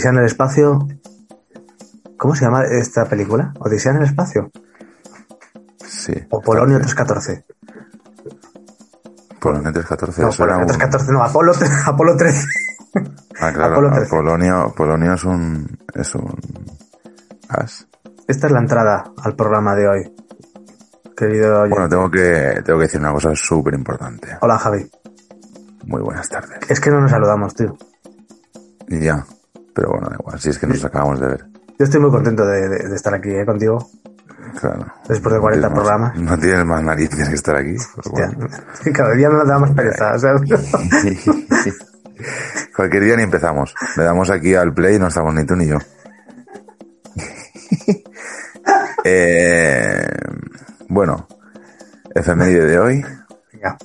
Odisea en el espacio. ¿Cómo se llama esta película? Odisea en el espacio. Sí. O Polonio 314. Polonio 314. No, eso Polonio un- 314, no, Apolo, Apolo 13. Ah, claro. Apolo ah, 13. Polonio, Polonio es un. Es un. gas. Esta es la entrada al programa de hoy. Querido. Bueno, tengo que, tengo que decir una cosa súper importante. Hola, Javi. Muy buenas tardes. Es que no nos saludamos, tío. Y ya. Pero bueno, da igual. Si es que nos acabamos de ver. Yo estoy muy contento de, de- de estar aquí eh, contigo. Claro. Después de No 40 tienes más- programas. No tienes más narices que estar aquí. Hostia, bueno. cada día me da más pereza. Cualquier día ni empezamos. Le damos aquí al play y no estamos ni tú ni yo. Eh, bueno, efeméride de hoy, venga.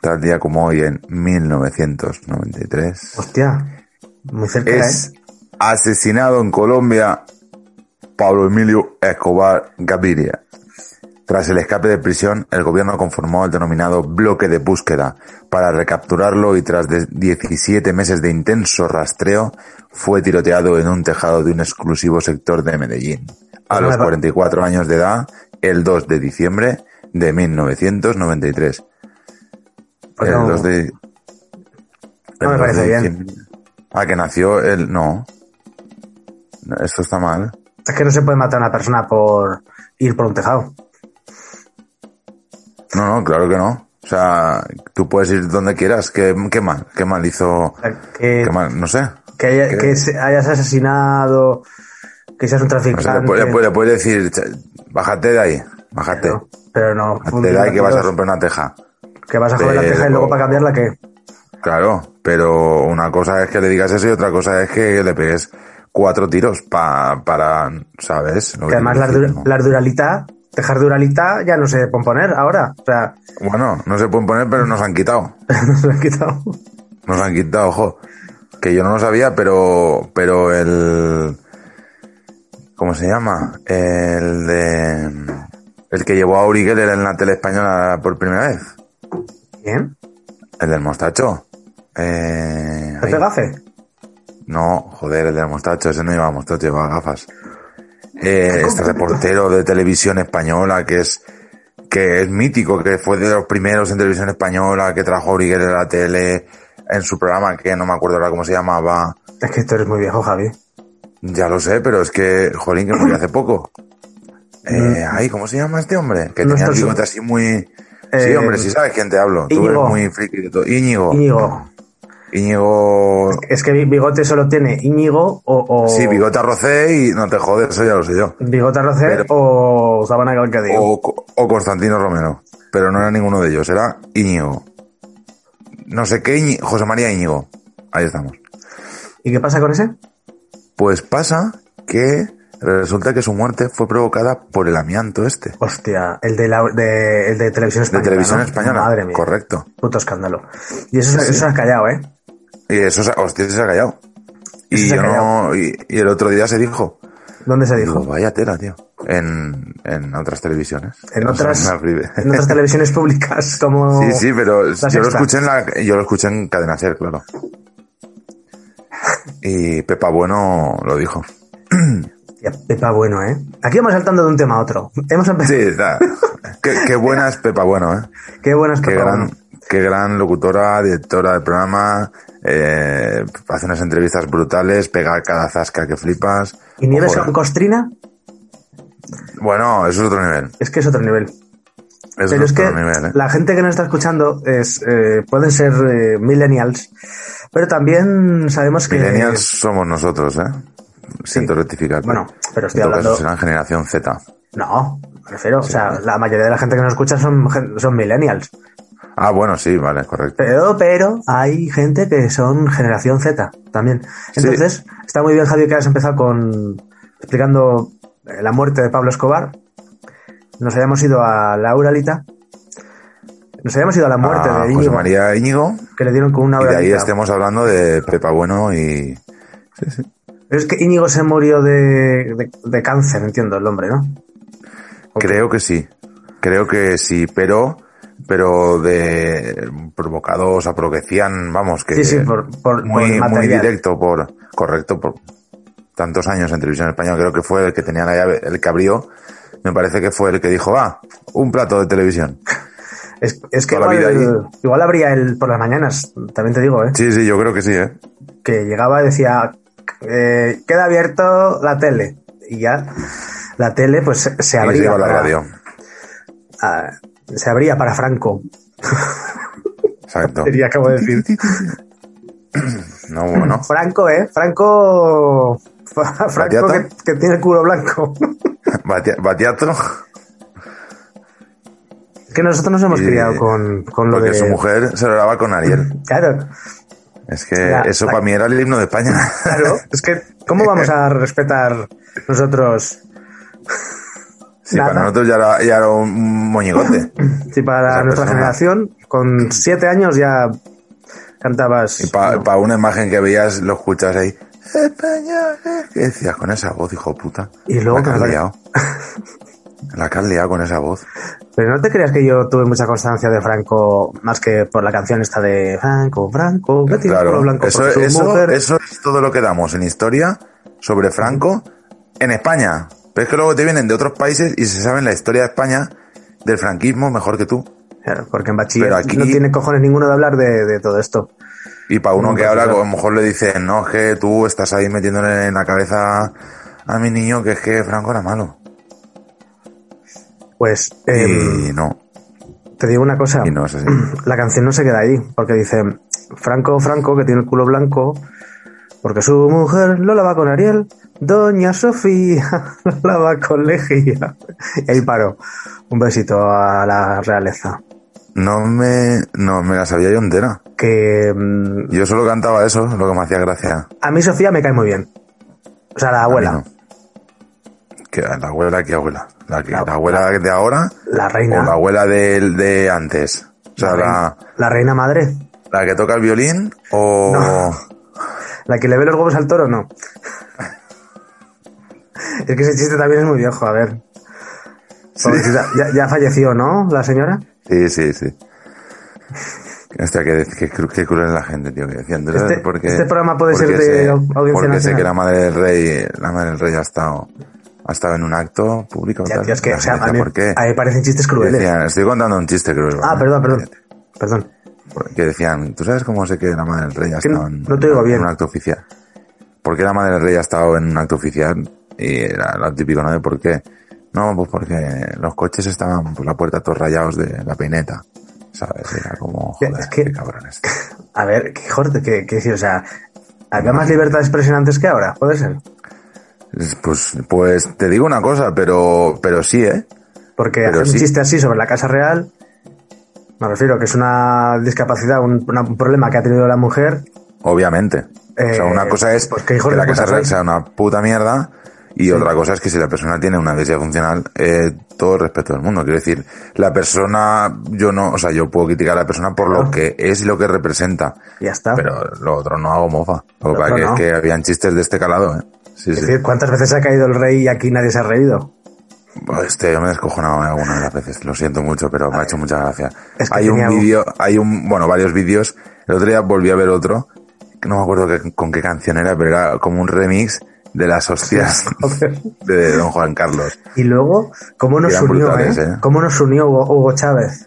tal día como hoy en 1993, Hostia, muy cerca, es ¿eh? asesinado en Colombia Pablo Emilio Escobar Gaviria. Tras el escape de prisión, el gobierno conformó el denominado bloque de búsqueda para recapturarlo y tras de 17 meses de intenso rastreo, fue tiroteado en un tejado de un exclusivo sector de Medellín. A los 44 años de edad, el 2 de diciembre de 1993. Pues el no. 2 de... No me el 2 parece de bien. Ah, que nació el... No. No, Esto está mal. Es que no se puede matar a una persona por ir por un tejado. No, no, claro que no. O sea, tú puedes ir donde quieras. ¿Qué, qué mal? ¿Qué mal hizo? Que, ¿Qué mal? No sé. que, haya- ¿Qué? que hayas asesinado, que seas un No sé, traficante. le, puede- le puede- le puedes decir, "Ch- bájate de ahí, bájate. pero, pero no. Bájate de ahí que vas a romper una teja. Que vas a joder la teja y luego para cambiarla, que Claro, pero una cosa es que le digas eso y otra cosa es que le pegues cuatro tiros pa, para, ¿sabes? Lo que además decir, dura- ¿no? las duralita, tejas duralita ya no se pueden poner ahora. O sea, Bueno, no se pueden poner, pero nos han quitado. no se lo han quitado. Nos han quitado, ojo. Que yo no lo sabía, pero, pero el, ¿cómo se llama? El de, el que llevó a Uri Geller en la tele española por primera vez. ¿Quién? El del mostacho. Eh, ¿Pepe ay, Gafe? no, joder, el del mostacho, ese no llevaba mostacho, llevaba gafas. Eh, este reportero de televisión española que es, que es mítico, que fue de los primeros en televisión española, que trajo a a la tele en su programa, que no me acuerdo ahora cómo se llamaba. Es que tú eres muy viejo, Javi. Ya lo sé, pero es que, jolín, que murió hace poco. Eh, ay, ¿cómo se llama este hombre? Que tenía el bigote así muy... sí, Eh, hombre, sí sabes quién te hablo. Tú Íñigo. eres muy friki de todo. Íñigo. Íñigo. Íñigo... Es que Bigote solo tiene Íñigo o. o Sí, bigote arrocé y no te jodes, eso ya lo sé yo. Bigote Arroce Pero- o Sabana Calcadillo. O, o Constantino Romero. Pero no era ninguno de ellos, era Íñigo. No sé qué, José María Íñigo. Ahí estamos. ¿Y qué pasa con ese? Pues pasa que resulta que su muerte fue provocada por el amianto este. Hostia, el de, la, de, el de televisión De española. televisión ¿no? española. Madre mía. Correcto. Puto escándalo. Y eso, Sí. eso se ha callado, ¿eh? Y eso, se- hostia, se ha callado. Y yo no, y, y el otro día se dijo. ¿Dónde se Digo, dijo? vaya tela, tío. En, en otras televisiones. En O sea, otras, en otras televisiones públicas, como. Sí, sí, pero yo lo escuché en la, yo lo escuché en Cadena Ser, claro. Y Pepa Bueno lo dijo. Pepa, bueno, ¿eh? Aquí vamos saltando de un tema a otro. Hemos empezado. Sí, está. qué, qué buena es Pepa Bueno, ¿eh? Qué buena es Qué Pepa gran, Bueno. qué gran locutora, directora del programa, eh, hace unas entrevistas brutales, pega cada zasca que flipas. ¿Y Nieves con Costrina? Bueno, eso es otro nivel. Es que es otro nivel. Pero es que nivel, ¿eh? la gente que nos está escuchando es, eh, pueden ser eh, millennials, pero también sabemos que... Millennials somos nosotros, ¿eh? Siento rectificar. Bueno, pero estoy hablando- serán generación Z. No, me refiero, o sea, la mayoría de la gente que nos escucha son millennials. Ah, bueno, sí, vale, correcto. Pero, pero hay gente que son generación Z también. Sí. Entonces, está muy bien, Javi, que has empezado con explicando la muerte de Pablo Escobar. Nos habíamos ido a la Uralita. Nos habíamos ido a la muerte de José Íñigo, María Íñigo, que le dieron con una y de ahí estemos hablando de Pepa Bueno y... Sí, sí. Pero es que Íñigo se murió de, de, de cáncer, entiendo el hombre, ¿no? Creo que sí. Creo que sí, pero pero de provocado, o sea, por lo que decían, vamos, que Sí, sí, por, por, muy, por muy directo, por correcto, por tantos años en televisión española, creo que fue el que tenía la llave, el que abrió, me parece que fue el que dijo, va, un plato de televisión. Es, es que igual, vida igual abría él por las mañanas, también te digo, ¿eh? Sí, sí, yo creo que sí, ¿eh? que llegaba y decía, eh, queda abierto la tele. Y ya la tele pues se- se Y se abría iba a la radio. ah, se abría para Franco. Exacto. Sería, acabo de decir. No, bueno. Franco, ¿eh? Franco... Franco que, que tiene el culo blanco. Batia- Batiato, Es que nosotros nos hemos Y- criado con, con lo porque de... su mujer se lo daba con Ariel. Claro, Es que La- eso la- para mí era el himno de España. claro. Es que, ¿cómo vamos a respetar nosotros Sí, Nada. para nosotros ya era, ya era un moñigote. si para Esa nuestra persona. generación con siete años ya cantabas... Y para una imagen que veías, lo escuchas ahí. España, eh", ¿qué decías con esa voz, hijo de puta? Y luego la que has me- liado. La que has liado con esa voz. Pero no te creas que yo tuve mucha constancia de Franco más que por la canción esta de Franco, Franco, el Claro, blanco eso, por su eso, mujer. eso es todo lo que damos en historia sobre Franco en España. Pero es que luego te vienen de otros países y se saben la historia de España del franquismo mejor que tú. Claro, porque en bachiller aquí- no tiene cojones ninguno de hablar de, de todo esto. Y para uno Un que ahora a lo mejor le dicen, no, es que tú estás ahí metiéndole en la cabeza a mi niño que es que Franco era malo. Pues em, y no, te digo una cosa, y no es así. la canción no se queda ahí, porque dice Franco, Franco, que tiene el culo blanco, porque su mujer lo lava con Ariel, Doña Sofía lo lava con lejía. Y ahí paro. Un besito a la realeza. No me, no me la sabía yo entera. Que mm, Yo solo cantaba eso, lo que me hacía gracia. a mí Sofía me cae muy bien. O sea, la abuela, no. Que la abuela, ¿qué abuela? La, que, La- la abuela de ahora la reina, o la abuela de, de antes. O sea, la, la, reina, la reina madre, la que toca el violín o... No. La que le ve los huevos al toro, no. Es que ese chiste también es muy viejo, a ver. Ya, ya falleció, ¿no? La señora. Sí, sí, sí. Hostia, qué, cru- qué cruel es la gente, tío, que decían. ¿tú sabes Este- por qué? este programa puede ser Porque de sé- audiencia Porque sé nacional. que la madre del rey, la madre del rey ha estado, ha estado en un acto público. Ya, tal. tío, es que, o sea, a mí, ¿por qué? a mí parecen chistes crueles. Decían, estoy contando un chiste cruel. Ah, ¿vale? perdón, perdón. Perdón. Que decían, ¿tú sabes cómo sé que la madre del rey ha estado en, no te oigo en bien. un acto oficial? ¿Por qué la madre del rey ha estado en un acto oficial? Y era lo típico, ¿no? De por qué. No, pues porque los coches estaban por la puerta todos rayados de la peineta. ¿Sabes? Era como, joder, es que- qué cabrones. A ver, qué joder, qué, qué decir, o sea, había más libertad de expresión antes que ahora, puede ser. Pues, pues te digo una cosa, pero, pero sí, ¿eh? Porque Pero hacer sí. un chiste así sobre la Casa Real, me refiero que es una discapacidad, un, una- un problema que ha tenido la mujer. Obviamente. o sea, Eh, una cosa es pues que de la Casa sea una puta mierda y otra cosa es que si la persona tiene una diversidad funcional, eh, todo el respeto del mundo. Quiero decir, la persona, yo no, o sea, yo puedo criticar a la persona por lo Claro. que es y lo que representa, Ya está. pero lo otro no hago mofa. Lo Lo que que no. es que habían chistes de este calado, ¿eh? Sí, es sí. decir, ¿cuántas veces ha caído el rey y aquí nadie se ha reído? Este, yo me he descojonado algunas de las veces, lo siento mucho, pero me ha hecho mucha gracia. Es que hay un vídeo, hay un, bueno, varios vídeos. El otro día volví a ver otro, que no me acuerdo qué- con qué canción era, pero era como un remix de las hostias de don Juan Carlos. Y luego, ¿cómo nos unió, brutales, eh? ¿eh? ¿Cómo nos unió Hugo, Hugo Chávez?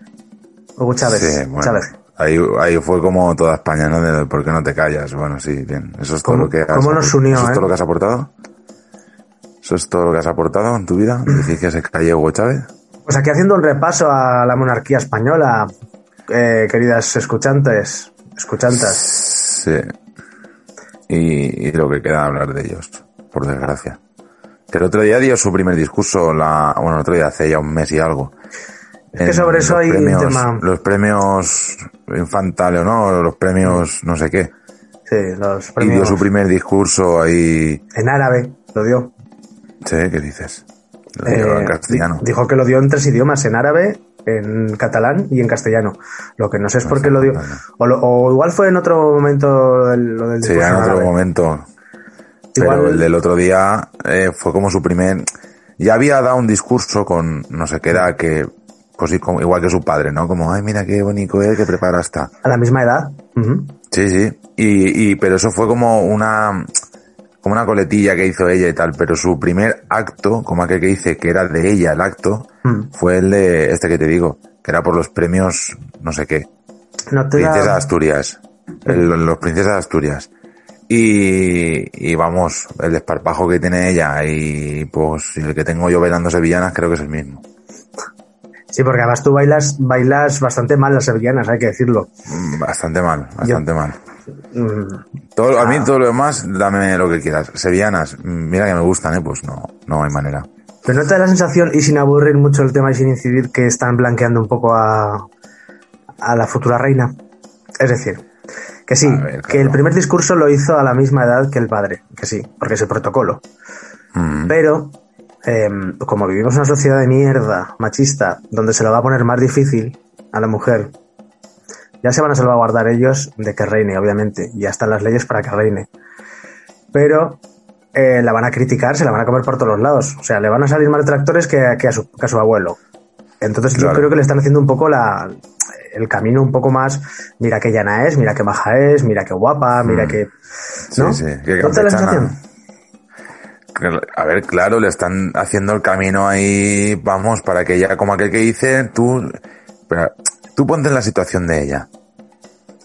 Hugo Chávez. Sí, bueno, Chávez. Ahí, ahí fue como toda España, ¿no? De, ¿Por qué no te callas? Bueno, sí, bien. Eso es todo ¿Cómo- lo que has cómo nos unió, ¿Eso es eh? todo lo que has aportado? ¿Eso es todo lo que has aportado en tu vida? ¿Decir que se calle Hugo Chávez? Pues aquí haciendo un repaso a la monarquía española, eh, queridas escuchantes, escuchantas. Sí. Y, y lo que queda hablar de ellos, por desgracia. Que el otro día dio su primer discurso, la, bueno, el otro día hace ya un mes y algo. Es que sobre eso hay un premios, tema. Los premios infantales, ¿no? Los premios no sé qué. Sí, los Y dio premios su primer discurso ahí. en árabe, lo dio. Sí, ¿qué dices? Lo dio en Eh, castellano. di- Dijo que lo dio en tres idiomas, en árabe, en catalán y en castellano. Lo que no sé es por qué lo dio. O, lo- o igual fue en otro momento del, lo del Sí, en otro momento. Igual- Pero el del otro día eh, fue como su primer. Ya había dado un discurso con no sé qué era que. Pues igual que su padre, ¿no? Como, ay, mira qué bonito es, que prepara está. A la misma edad. Sí, sí. Y, y, pero eso fue como una. Como una coletilla que hizo ella y tal. Pero su primer acto, como aquel que dice que era de ella el acto, Mm. fue el de este que te digo, que era por los premios, no sé qué. No te da- Princesa de Asturias. El- los Princesas de Asturias. Y, y vamos, el desparpajo que tiene ella y pues el que tengo yo bailando sevillanas creo que es el mismo. Sí, porque además tú bailas, bailas bastante mal las sevillanas, hay que decirlo. Mm, Bastante mal, bastante mal. Mm, Todo, a mí todo lo demás, dame lo que quieras. Sevillanas, mm, mira que me gustan, ¿eh? Pues no, no hay manera. Pero no te da la sensación, y sin aburrir mucho el tema y sin incidir, que están blanqueando un poco a, a la futura reina. Es decir, que sí, que el primer discurso lo hizo a la misma edad que el padre, que sí, porque es el protocolo. Mm, Pero, em, como vivimos en una sociedad de mierda, machista, donde se lo va a poner más difícil a la mujer, ya se van a salvaguardar ellos de que reine, obviamente. Ya están las leyes para que reine. Pero eh, la van a criticar, se la van a comer por todos los lados. O sea, le van a salir más detractores que, a- que a, su, que a su abuelo. Entonces yo creo que le están haciendo un poco la, el camino un poco más, mira qué llana es, mira qué maja es, mira qué guapa, mira Mm. qué... Sí, ¿No? sí, qué ¿No te la sensación? A ver, claro, le están haciendo el camino ahí, vamos, para que ella, como aquel que dice, tú, pero, tú ponte en la situación de ella,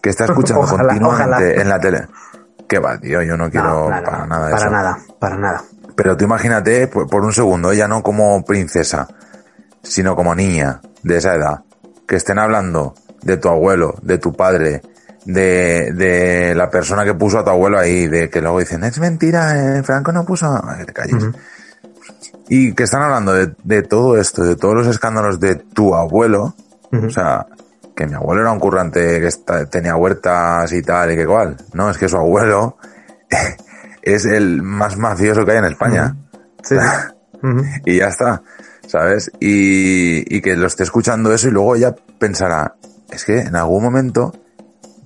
que está escuchando Ojalá, continuamente ojalá. en la tele. ¿Qué va, tío? Yo no quiero No, para nada de para eso. nada, para nada. Pero tú imagínate, por, por un segundo, ella no como princesa, sino como niña de esa edad, que estén hablando de tu abuelo, de tu padre, de, de la persona que puso a tu abuelo ahí, de que luego dicen, es mentira, eh, Franco no puso, Ay, que te calles. Y que están hablando de, de todo esto, de todos los escándalos de tu abuelo, o sea, que mi abuelo era un currante que está- tenía huertas y tal y que cual. No, es que su abuelo es el más mafioso que hay en España. Sí. Y ya está, ¿sabes? Y, y que lo esté escuchando eso y luego ella pensará, es que en algún momento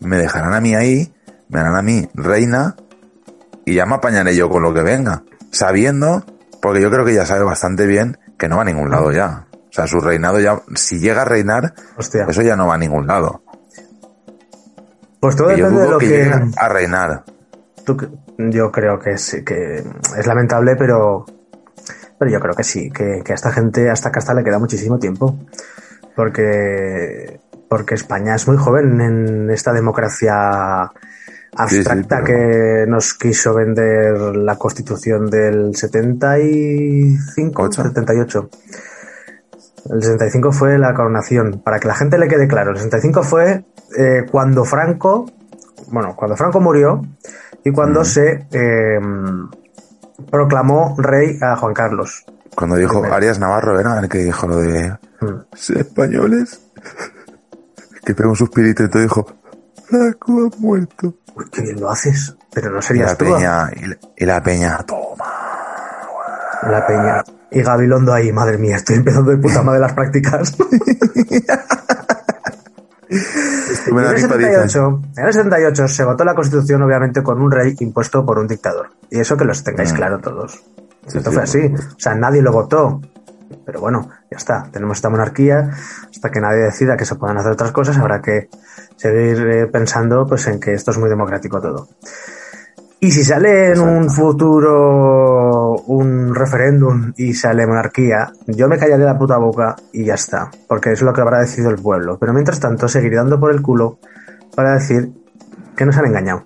me dejarán a mí ahí, me harán a mí reina y ya me apañaré yo con lo que venga. Sabiendo, porque yo creo que ella sabe bastante bien que no va a ningún lado ya. O sea, su reinado ya, si llega a reinar, Hostia. eso ya no va a ningún lado. Pues todo yo depende de lo que, que... a reinar. Tú yo creo que sí, que es lamentable, pero, pero yo creo que sí, que, que a esta gente, a esta casta le queda muchísimo tiempo. Porque, porque España es muy joven en esta democracia abstracta pero- que nos quiso vender la constitución del 75, Ocho. 78. El 65 fue la coronación. Para que la gente le quede claro, el 65 fue eh, cuando Franco, bueno, cuando Franco murió y cuando se eh, proclamó rey a Juan Carlos. Cuando dijo. Arias Navarro, era el que dijo lo de Mm. "Sí, españoles, que pegó un suspirito y todo dijo, Franco ha muerto. Uy, qué bien lo haces. Pero no Y la serías tú. peña, y la, y la peña, toma. La peña. Y Gabilondo ahí, madre mía, estoy empezando de puta madre las prácticas. En, el pipa, dices. 78, en el 78 se votó la constitución, obviamente, con un rey impuesto por un dictador. Y eso que los tengáis Mm. claro todos. Sí, Esto sí, fue así. O sea, nadie lo votó. Pero bueno, ya está. Tenemos esta monarquía. Hasta que nadie decida que se puedan hacer otras cosas, habrá que seguir eh, pensando pues, en que esto es muy democrático todo. Y si sale en un futuro un referéndum y sale monarquía, yo me callaré la puta boca y ya está, porque es lo que habrá decidido el pueblo. Pero mientras tanto seguiré dando por el culo para decir que nos han engañado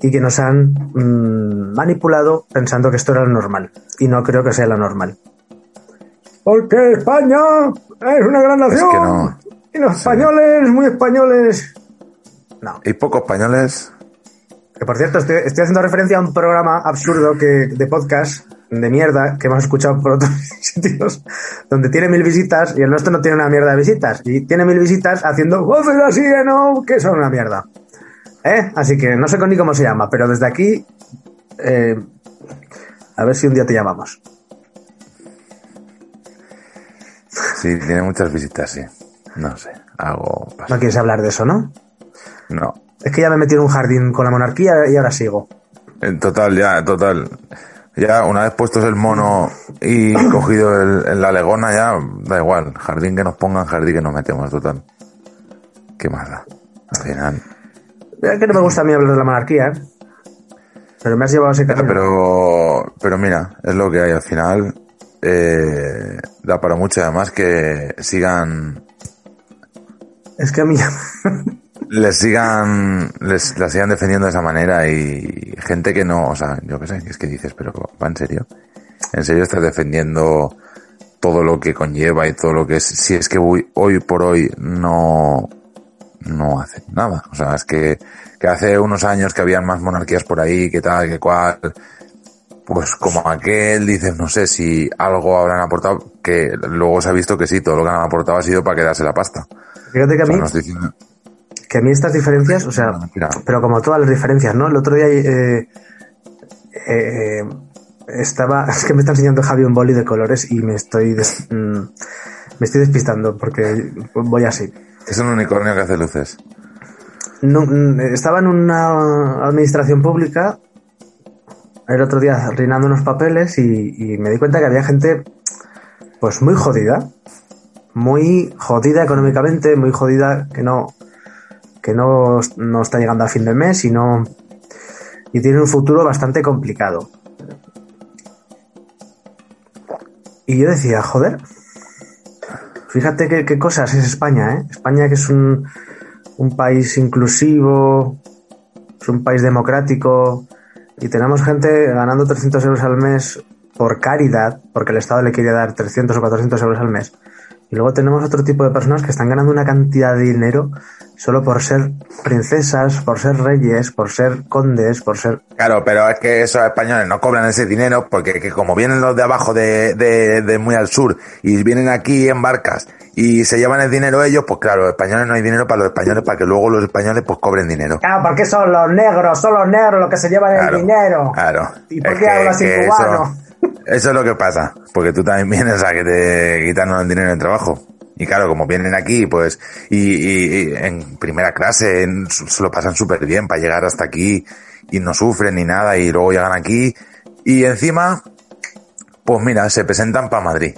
y que nos han mm, manipulado pensando que esto era lo normal. Y no creo que sea lo normal. Porque España es una gran Es nación que no. y los españoles, muy españoles. No. Y pocos españoles. Que por cierto, estoy, estoy haciendo referencia a un programa absurdo que, de podcast de mierda que hemos escuchado por otros sitios, donde tiene mil visitas y el nuestro no tiene una mierda de visitas. Y tiene mil visitas haciendo voces así, ¿eh? ¿no? Que son una mierda. ¿Eh? Así que no sé ni cómo se llama, pero desde aquí, eh, a ver si un día te llamamos. Sí, tiene muchas visitas, sí. No sé, algo pasa. No quieres hablar de eso, ¿no? No. Es que ya me he metido en un jardín con la monarquía y ahora sigo. En total, ya, en total. Ya, una vez puestos el mono y cogido el, en la legona, ya da igual. Jardín que nos pongan, jardín que nos metemos, total. ¿Qué más da? Al final. Es que no me gusta a mí hablar de la monarquía, ¿eh? Pero me has llevado a ese camino. Pero, pero mira, es lo que hay. Al final, eh, da para mucho. Además que sigan, Es que a mí les sigan, les la sigan defendiendo de esa manera y gente que no, o sea, yo qué sé, es que dices, pero va en serio. En serio estás defendiendo todo lo que conlleva y todo lo que es, si es que hoy, hoy por hoy no, no hacen nada. O sea, es que, que hace unos años que habían más monarquías por ahí, que tal, que cual, pues como aquel, dices, no sé si algo habrán aportado, que luego se ha visto que sí, todo lo que han aportado ha sido para quedarse la pasta. Fíjate que a O sea, mí, no estoy diciendo- que a mí estas diferencias, o sea, Mentira. pero como todas las diferencias, ¿no? El otro día eh, eh, estaba, es que me está enseñando Javi un boli de colores y me estoy, des- mm, me estoy despistando porque voy así. Es un unicornio que hace luces. No, mm, estaba en una administración pública el otro día reinando unos papeles y, y me di cuenta que había gente pues muy jodida, muy jodida económicamente, muy jodida que no que no, no está llegando a fin de mes y no y tiene un futuro bastante complicado. Y yo decía, joder, fíjate qué, qué cosas es España, ¿eh? España que es un, un país inclusivo, es un país democrático y tenemos gente ganando 300 euros al mes por caridad, porque el Estado le quiere dar 300 o 400 euros al mes. Y luego tenemos otro tipo de personas que están ganando una cantidad de dinero solo por ser princesas, por ser reyes, por ser condes, por ser... Claro, pero es que esos españoles no cobran ese dinero porque que como vienen los de abajo de, de, de muy al sur y vienen aquí en barcas y se llevan el dinero ellos, pues claro, los españoles no hay dinero para los españoles para que luego los españoles pues cobren dinero. Claro, porque son los negros, son los negros los que se llevan Claro, el dinero. Claro. ¿Y por qué hablas cubano? Eso, eso es lo que pasa, porque tú también vienes a que te quitan el dinero en el trabajo. Y claro, como vienen aquí, pues, y, y- y en primera clase, en- se lo pasan súper bien para llegar hasta aquí y no sufren ni nada y luego llegan aquí y encima, pues mira, se presentan para Madrid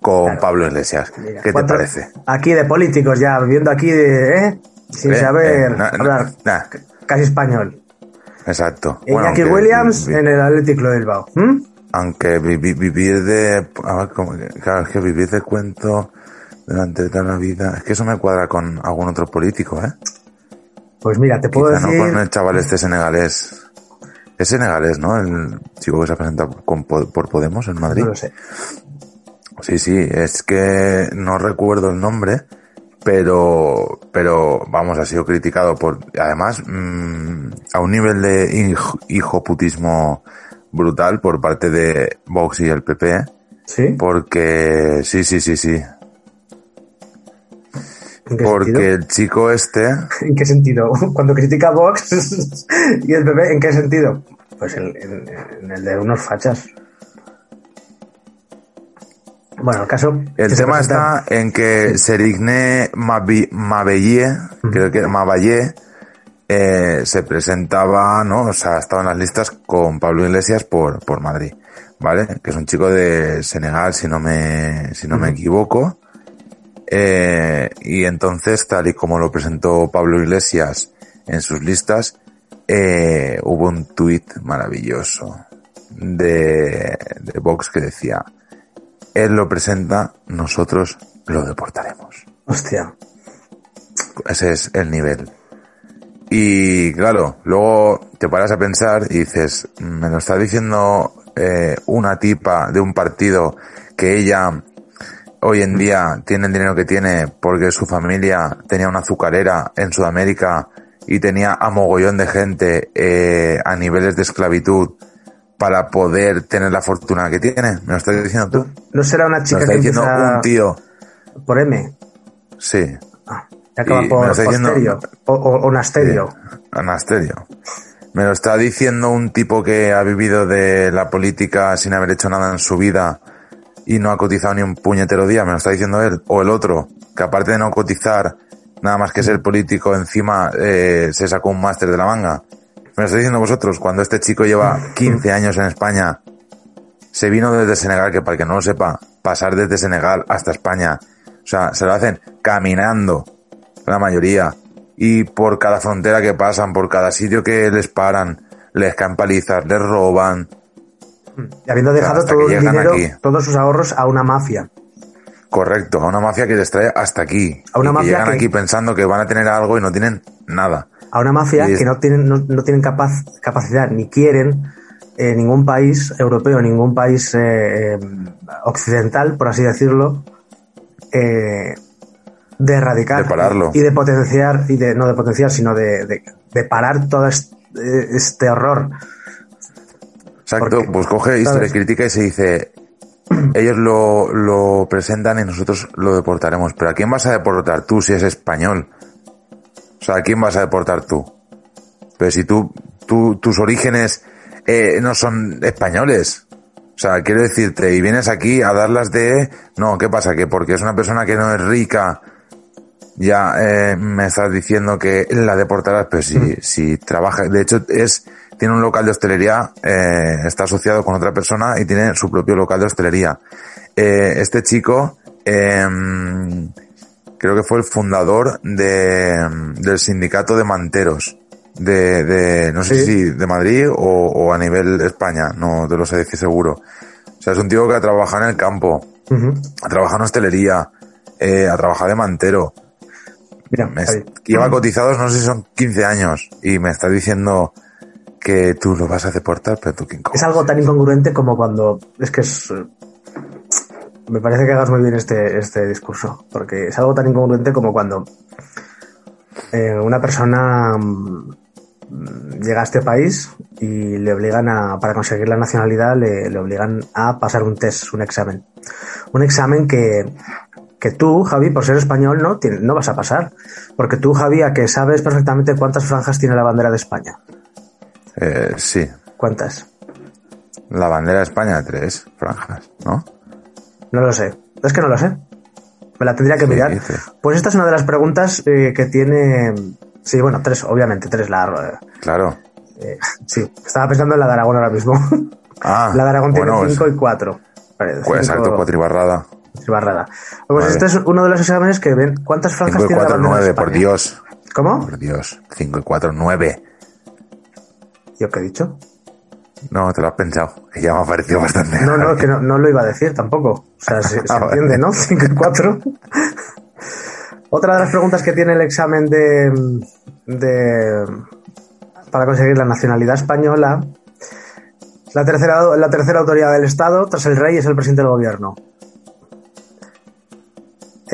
con Claro. Pablo Iglesias. Mira, ¿Qué te ¿cuánto- parece? Aquí de políticos ya, viviendo aquí de, ¿eh? Sin Eh, saber eh, na- hablar na. casi español. Exacto. Iñaki aunque Williams en el Atlético de Bilbao. ¿Mm? Aunque vi- vi- vivir de, a ver, como que- claro, es que vivir de cuento durante toda la vida, es que eso me cuadra con algún otro político, ¿eh? Pues mira, te puedo Quizá decir... no con el chaval este senegalés. Es senegalés, ¿no? El chico que se ha presentado con Po- por Podemos en Madrid. No lo sé. Sí, sí, es que no recuerdo el nombre, pero, pero vamos, ha sido criticado por, además, mm, a un nivel de hij- hijoputismo brutal por parte de Vox y el PP, ¿Sí? porque, sí, sí, sí, sí, ¿En qué porque sentido? el chico este, ¿En qué sentido? Cuando critica a Vox y el PP, ¿en qué sentido? Pues en, en- en el de unos fachas. Bueno, el caso... el tema está en que Serigné Mabi- Mabellé, creo que Maballé, eh, se presentaba, ¿no? O sea, estaba en las listas con Pablo Iglesias por, por Madrid, ¿vale? Que es un chico de Senegal, si no me, si no me equivoco. Eh, y entonces, tal y como lo presentó Pablo Iglesias en sus listas, eh, hubo un tuit maravilloso de, de Vox que decía, él lo presenta, nosotros lo deportaremos. Hostia. Ese es el nivel. Y claro, luego te paras a pensar y dices, me lo está diciendo eh, una tipa de un partido que ella hoy en día tiene el dinero que tiene porque su familia tenía una azucarera en Sudamérica y tenía a mogollón de gente eh, a niveles de esclavitud para poder tener la fortuna que tiene. ¿Me lo estás diciendo tú? ¿No será una Me lo chica está que diciendo empieza un tío. por M? Sí. Ah, que acaba por diciendo-. O, o. Anasterio. Me lo está diciendo un tipo que ha vivido de la política sin haber hecho nada en su vida y no ha cotizado ni un puñetero día. Me lo está diciendo él. O el otro, que aparte de no cotizar, nada más que ser político, encima eh, se sacó un máster de la manga. Me lo está diciendo vosotros, cuando este chico lleva 15 años en España, se vino desde Senegal, que para el que no lo sepa, pasar desde Senegal hasta España, o sea, se lo hacen caminando, la mayoría, y por cada frontera que pasan, por cada sitio que les paran, les caen palizas, les roban, Y habiendo dejado todo el dinero, aquí. todos sus ahorros a una mafia. correcto, a una mafia que les trae hasta aquí, A una y que mafia llegan que- aquí pensando que van a tener algo y no tienen nada. A una mafia es- que no tienen, no, no tienen capaz, capacidad ni quieren eh, ningún país europeo, ningún país eh, eh, occidental, por así decirlo, eh, de erradicar De pararlo. y de potenciar, y de no de potenciar, sino de, de- de parar todo este, este horror. Exacto, Porque, pues coge y se le critica y se dice, ellos lo, lo presentan y nosotros lo deportaremos. Pero ¿a quién vas a deportar tú si es español? O sea, ¿a quién vas a deportar tú? Pero si tú, tú tus orígenes eh, no son españoles. O sea, quiero decirte, y vienes aquí a darlas de... No, ¿qué pasa? Que porque es una persona que no es rica, ya eh, me estás diciendo que la deportarás, pero si, si trabaja, de hecho es, tiene un local de hostelería, eh, está asociado con otra persona y tiene su propio local de hostelería. Eh, este chico, eh, creo que fue el fundador de, del sindicato de manteros. De, de, no sé Sí. si de Madrid o, o a nivel España, no te lo sé decir seguro. O sea, es un tío que ha trabajado en el campo, Ujú. ha trabajado en hostelería, eh, ha trabajado de mantero, Mira, me lleva cotizados, no sé si son 15 años, y me está diciendo que tú lo vas a deportar, pero tú quién Es algo tan incongruente como cuando. Es que es. Me parece que hagas muy bien este, este discurso, porque es algo tan incongruente como cuando eh, una persona mm, llega a este país y le obligan a, para conseguir la nacionalidad, le, le obligan a pasar un test, un examen. Un examen que, que tú, Javi, por ser español, no, no vas a pasar. Porque tú, Javi, a que sabes perfectamente cuántas franjas tiene la bandera de España. Eh, sí, ¿Cuántas? la bandera de España, tres franjas, ¿no? No lo sé. Es que no lo sé. Me la tendría que Sí, mirar. dice. Pues esta es una de las preguntas eh, que tiene. Sí, bueno, tres, obviamente, tres. La, Claro. eh, sí, estaba pensando en la de Aragón ahora mismo. Ah, la de Aragón bueno, tiene es- cinco y cuatro. Vale, pues cinco- cuatribarrada. Barrada. Pues este es uno de los exámenes que ven cuántas franjas 5 y tiene la 4, bandera de 9, por? Dios. ¿Cómo? Por Dios. 5 y 4, 9. ¿Yo qué he dicho? No, te lo has pensado. Ya me ha parecido bastante. No, no, que no, no lo iba a decir tampoco. O sea, se, se Ah, entiende, ¿no? 5 y 4. Otra de las preguntas que tiene el examen de, de para conseguir la nacionalidad española. La tercera, la tercera autoridad del Estado, tras el rey, es el presidente del gobierno.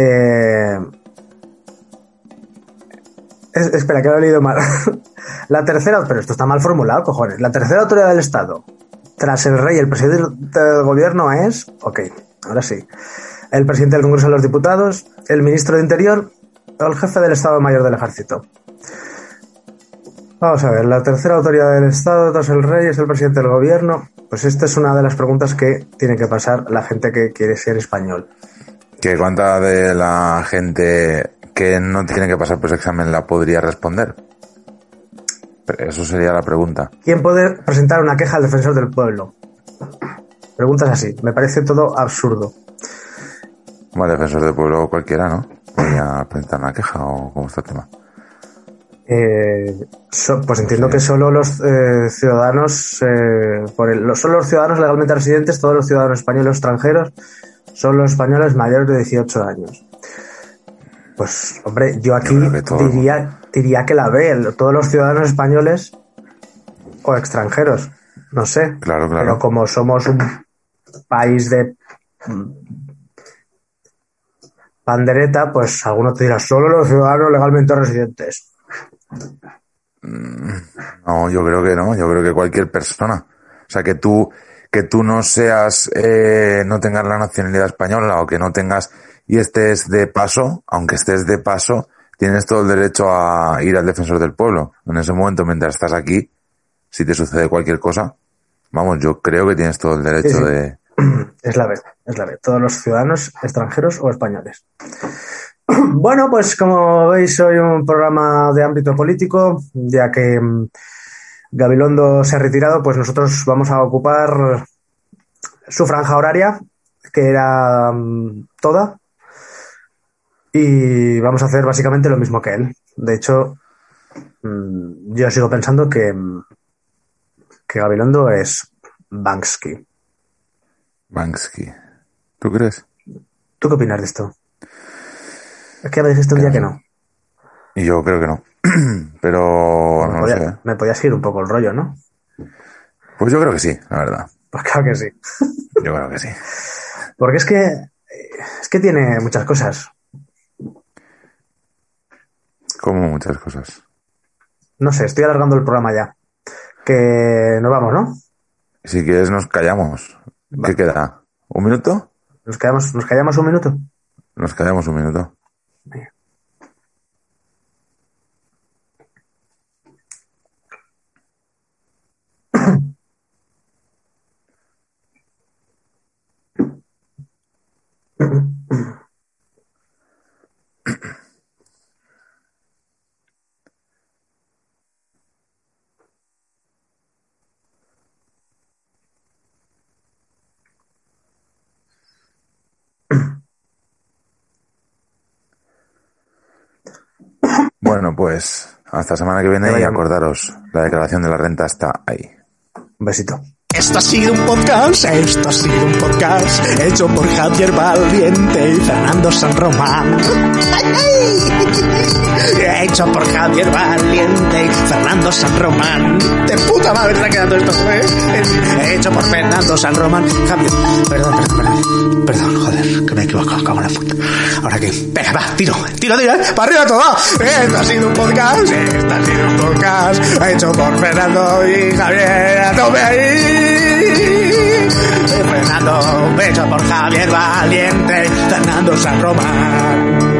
Eh, es- espera, que lo he leído mal. la tercera, pero esto está mal formulado, cojones. La tercera autoridad del Estado, tras el rey, el presidente del gobierno es. Ok, ahora sí. El presidente del Congreso de los Diputados, el ministro de Interior o el jefe del Estado Mayor del Ejército. Vamos a ver, la tercera autoridad del Estado tras el rey es el presidente del gobierno. Pues esta es una de las preguntas que tiene que pasar la gente que quiere ser español. Que cuánta de la gente que no tiene que pasar por ese examen la podría responder. Eso sería la pregunta. ¿Quién puede presentar una queja al defensor del pueblo? Preguntas así. Me parece todo absurdo. Bueno, defensor del pueblo cualquiera, ¿no? Voy a presentar una queja o cómo está el tema. Eh, so- pues entiendo que solo los eh, ciudadanos, eh, por el- los- solo los ciudadanos legalmente residentes, todos los ciudadanos españoles o extranjeros, son los españoles mayores de 18 años. Pues, hombre, yo aquí diría, diría que la el- todos los ciudadanos españoles o extranjeros, no sé. Claro, claro. Pero como somos un país de pandereta, pues alguno te dirá, solo los ciudadanos legalmente residentes. No, yo creo que no, yo creo que cualquier persona. O sea, que tú, que tú no seas, eh, no tengas la nacionalidad española o que no tengas y estés de paso, aunque estés de paso, tienes todo el derecho a ir al defensor del pueblo. En ese momento, mientras estás aquí, si te sucede cualquier cosa, vamos, yo creo que tienes todo el derecho Sí, sí. de... Es la vez, es la vez. Todos los ciudadanos extranjeros o españoles. Bueno, pues como veis, hoy un programa de ámbito político, ya que mm, Gabilondo se ha retirado, pues nosotros vamos a ocupar su franja horaria, que era mm, toda, y vamos a hacer básicamente lo mismo que él. De hecho, mm, yo sigo pensando que, mm, que Gabilondo es Banksy. Banksy. ¿Tú crees? ¿Tú qué opinas de esto? Es que me dijiste un día que no. Y yo creo que no. Pero me, no podía- sé. me podías ir un poco el rollo, ¿no? Pues yo creo que sí, la verdad. Pues claro que sí. Yo creo que sí. Porque es que es que tiene muchas cosas. Como muchas cosas. No sé, estoy alargando el programa ya. Que nos vamos, ¿no? Si quieres nos callamos. ¿Qué queda? ¿Un minuto? Nos quedamos, nos callamos un minuto. Nos callamos un minuto. Bueno, pues hasta semana que viene y acordaros, la declaración de la renta está ahí. Un besito. Esto ha sido un podcast, esto ha sido un podcast hecho por Javier Valiente y Fernando San Román. Hecho por Javier Valiente y Fernando San Román. De puta madre está quedando esto, ¿eh? Hecho por Fernando San Román. Javier, perdón, perdón, perdón. Perdón, joder, que me he equivocado, cago en la puta. Ahora que, venga, va, tiro, tiro, tiro, ¿eh? para arriba todo. Esto ha sido un podcast, esto ha sido un podcast hecho por Fernando y Javier. A tope ahí. Fernando, hecho por Javier Valiente, Fernando San Román.